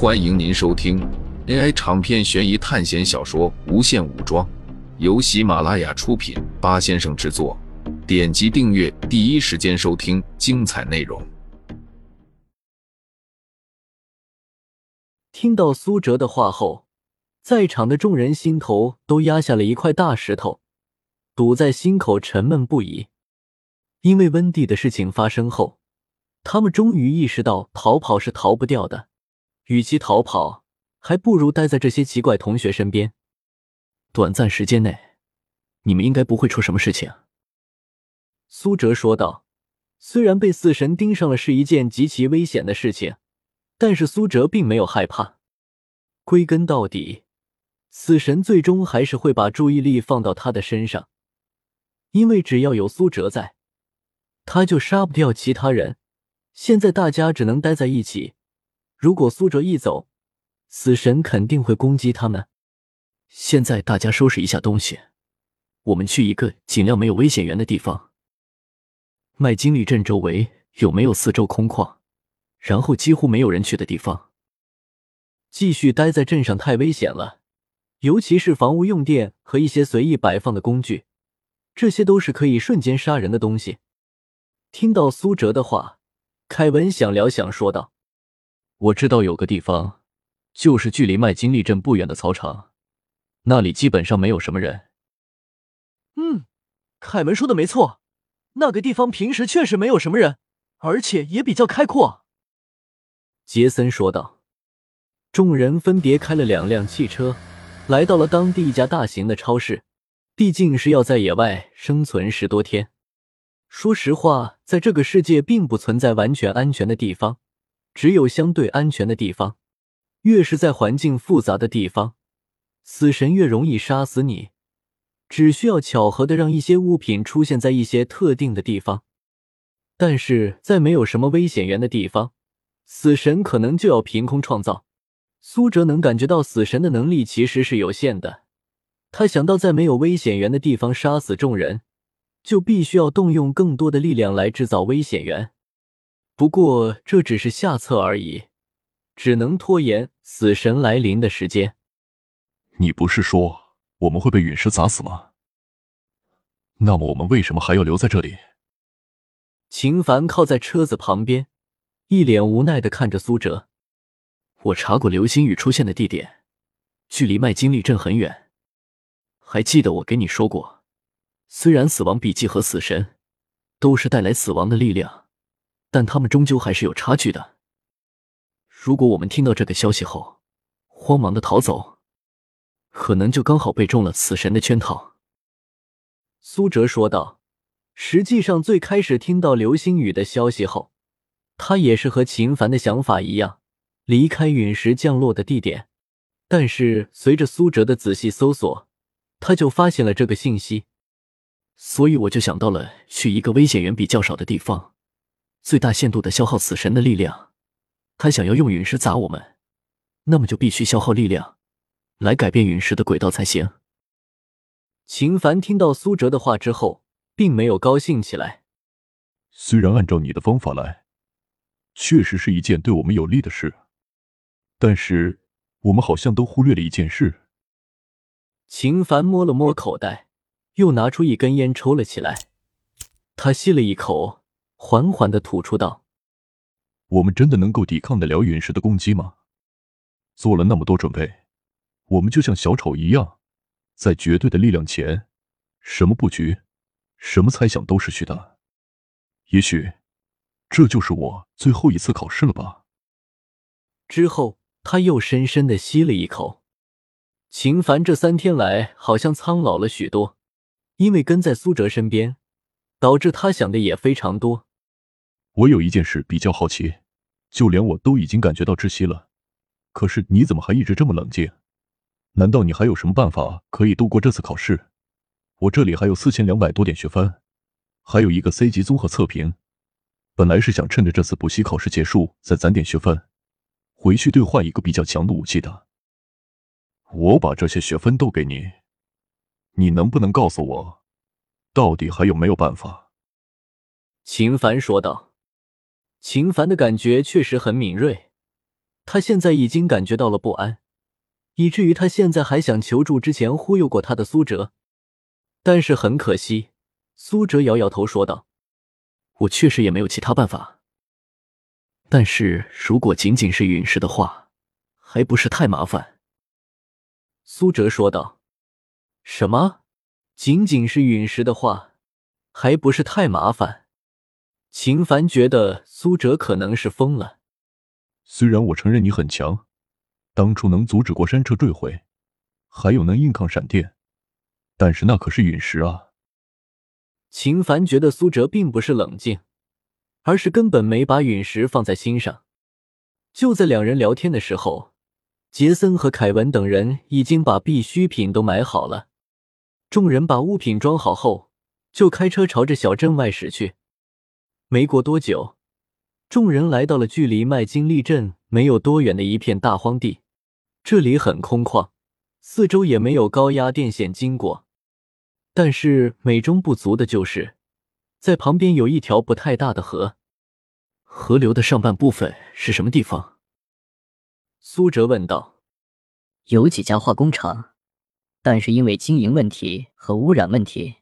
欢迎您收听 AI 长篇悬疑探险小说《无限武装》，由喜马拉雅出品，八先生制作。点击订阅，第一时间收听精彩内容。听到苏哲的话后，在场的众人心头都压下了一块大石头，堵在心口，沉闷不已。因为温蒂的事情发生后，他们终于意识到逃跑是逃不掉的。与其逃跑，还不如待在这些奇怪同学身边。短暂时间内，你们应该不会出什么事情。”苏哲说道。虽然被死神盯上了是一件极其危险的事情，但是苏哲并没有害怕。归根到底，死神最终还是会把注意力放到他的身上，因为只要有苏哲在，他就杀不掉其他人。现在大家只能待在一起。如果苏哲一走，死神肯定会攻击他们。现在大家收拾一下东西，我们去一个尽量没有危险源的地方。麦金利镇周围有没有四周空旷，然后几乎没有人去的地方？继续待在镇上太危险了，尤其是房屋用电和一些随意摆放的工具，这些都是可以瞬间杀人的东西。听到苏哲的话，凯文想了想，说道。我知道有个地方，就是距离麦金利镇不远的草场，那里基本上没有什么人。嗯，凯文说的没错，那个地方平时确实没有什么人，而且也比较开阔。杰森说道。众人分别开了两辆汽车，来到了当地一家大型的超市。毕竟是要在野外生存十多天，说实话，在这个世界并不存在完全安全的地方。只有相对安全的地方，越是在环境复杂的地方，死神越容易杀死你。只需要巧合的让一些物品出现在一些特定的地方，但是在没有什么危险源的地方，死神可能就要凭空创造。苏哲能感觉到死神的能力其实是有限的，他想到在没有危险源的地方杀死众人，就必须要动用更多的力量来制造危险源。不过这只是下策而已，只能拖延死神来临的时间。你不是说我们会被陨石砸死吗？那么我们为什么还要留在这里？秦凡靠在车子旁边，一脸无奈的看着苏哲。我查过流星雨出现的地点，距离麦金利镇很远。还记得我给你说过，虽然死亡笔记和死神都是带来死亡的力量。但他们终究还是有差距的。如果我们听到这个消息后，慌忙的逃走，可能就刚好被中了死神的圈套。”苏哲说道。实际上，最开始听到流星雨的消息后，他也是和秦凡的想法一样，离开陨石降落的地点。但是随着苏哲的仔细搜索，他就发现了这个信息，所以我就想到了去一个危险源比较少的地方。最大限度的消耗死神的力量，他想要用陨石砸我们，那么就必须消耗力量来改变陨石的轨道才行。秦凡听到苏哲的话之后，并没有高兴起来。虽然按照你的方法来，确实是一件对我们有利的事，但是我们好像都忽略了一件事。秦凡摸了摸口袋，又拿出一根烟抽了起来，他吸了一口。缓缓的吐出道：“我们真的能够抵抗得了陨石的攻击吗？做了那么多准备，我们就像小丑一样，在绝对的力量前，什么布局，什么猜想都是虚的。也许，这就是我最后一次考试了吧。”之后，他又深深的吸了一口。秦凡这三天来好像苍老了许多，因为跟在苏哲身边，导致他想的也非常多。我有一件事比较好奇，就连我都已经感觉到窒息了，可是你怎么还一直这么冷静？难道你还有什么办法可以度过这次考试？我这里还有四千两百多点学分，还有一个 C 级综合测评。本来是想趁着这次补习考试结束再攒点学分，回去兑换一个比较强的武器的。我把这些学分都给你，你能不能告诉我，到底还有没有办法？秦凡说道。秦凡的感觉确实很敏锐，他现在已经感觉到了不安，以至于他现在还想求助之前忽悠过他的苏哲，但是很可惜，苏哲摇摇头说道：“我确实也没有其他办法。但是如果仅仅是陨石的话，还不是太麻烦。”苏哲说道：“什么？仅仅是陨石的话，还不是太麻烦？”秦凡觉得苏哲可能是疯了。虽然我承认你很强，当初能阻止过山车坠毁，还有能硬抗闪电，但是那可是陨石啊！秦凡觉得苏哲并不是冷静，而是根本没把陨石放在心上。就在两人聊天的时候。杰森和凯文等人已经把必需品都买好了，众人把物品装好后，就开车朝着小镇外驶去。没过多久，众人来到了距离麦金利镇没有多远的一片大荒地，这里很空旷，四周也没有高压电线经过，但是美中不足的就是，在旁边有一条不太大的河，河流的上半部分是什么地方？苏哲问道：“有几家化工厂，但是因为经营问题和污染问题，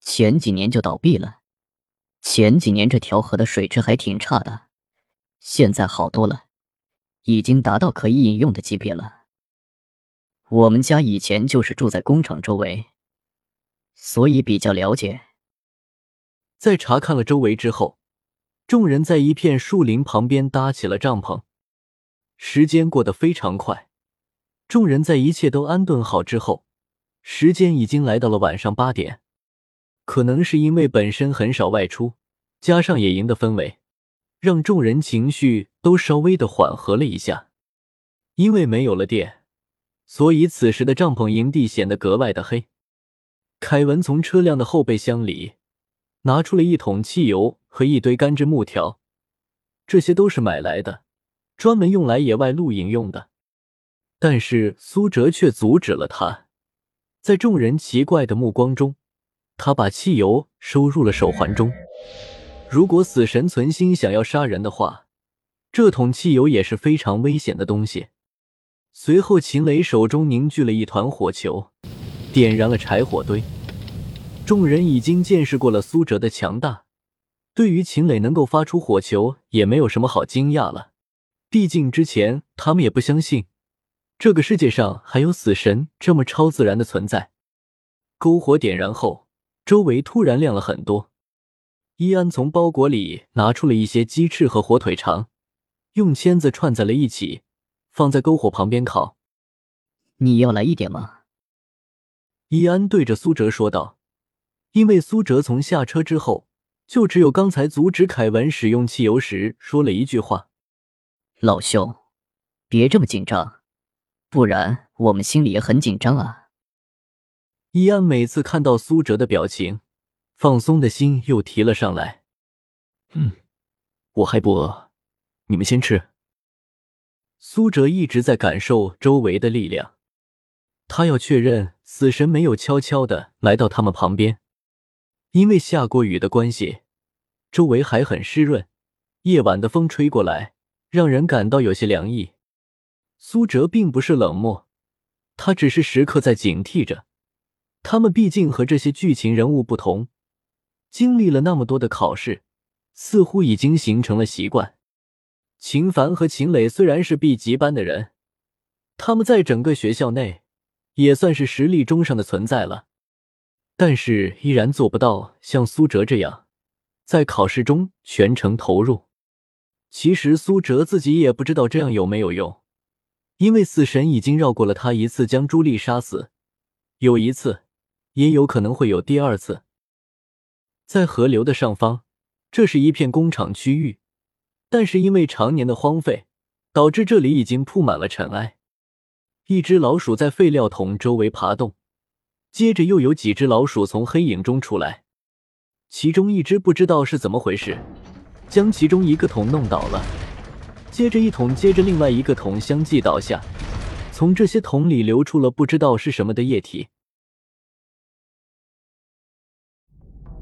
前几年就倒闭了。前几年这条河的水质还挺差的，现在好多了，已经达到可以饮用的级别了。我们家以前就是住在工厂周围，所以比较了解。”在查看了周围之后，众人在一片树林旁边搭起了帐篷。时间过得非常快，众人在一切都安顿好之后，时间已经来到了晚上八点。可能是因为本身很少外出，加上野营的氛围，让众人情绪都稍微的缓和了一下。因为没有了电，所以此时的帐篷营地显得格外的黑。凯文从车辆的后备箱里拿出了一桶汽油和一堆干枝木条，这些都是买来的。专门用来野外露营用的，但是苏哲却阻止了他。在众人奇怪的目光中，他把汽油收入了手环中。如果死神存心想要杀人的话，这桶汽油也是非常危险的东西。随后，秦雷手中凝聚了一团火球，点燃了柴火堆。众人已经见识过了苏哲的强大，对于秦磊能够发出火球，也没有什么好惊讶了。毕竟之前他们也不相信这个世界上还有死神这么超自然的存在。篝火点燃后，周围突然亮了很多。伊安从包裹里拿出了一些鸡翅和火腿肠，用签子串在了一起，放在篝火旁边烤。你要来一点吗？伊安对着苏哲说道。因为苏哲从下车之后，就只有刚才阻止凯文使用汽油时说了一句话。老兄，别这么紧张，不然我们心里也很紧张啊。伊安每次看到苏哲的表情，放松的心又提了上来。嗯，我还不饿，你们先吃。苏哲一直在感受周围的力量，他要确认死神没有悄悄的来到他们旁边，因为下过雨的关系，周围还很湿润，夜晚的风吹过来。让人感到有些凉意。苏哲并不是冷漠，他只是时刻在警惕着。他们毕竟和这些剧情人物不同，经历了那么多的考试，似乎已经形成了习惯。秦凡和秦磊虽然是 B 级班的人，他们在整个学校内也算是实力中上的存在了，但是依然做不到像苏哲这样在考试中全程投入。其实苏哲自己也不知道这样有没有用，因为死神已经绕过了他一次，将朱莉杀死。有一次，也有可能会有第二次。在河流的上方，这是一片工厂区域，但是因为常年的荒废，导致这里已经铺满了尘埃。一只老鼠在废料桶周围爬动，接着又有几只老鼠从黑影中出来，其中一只不知道是怎么回事。将其中一个桶弄倒了，接着一桶接着另外一个桶相继倒下，从这些桶里流出了不知道是什么的液体。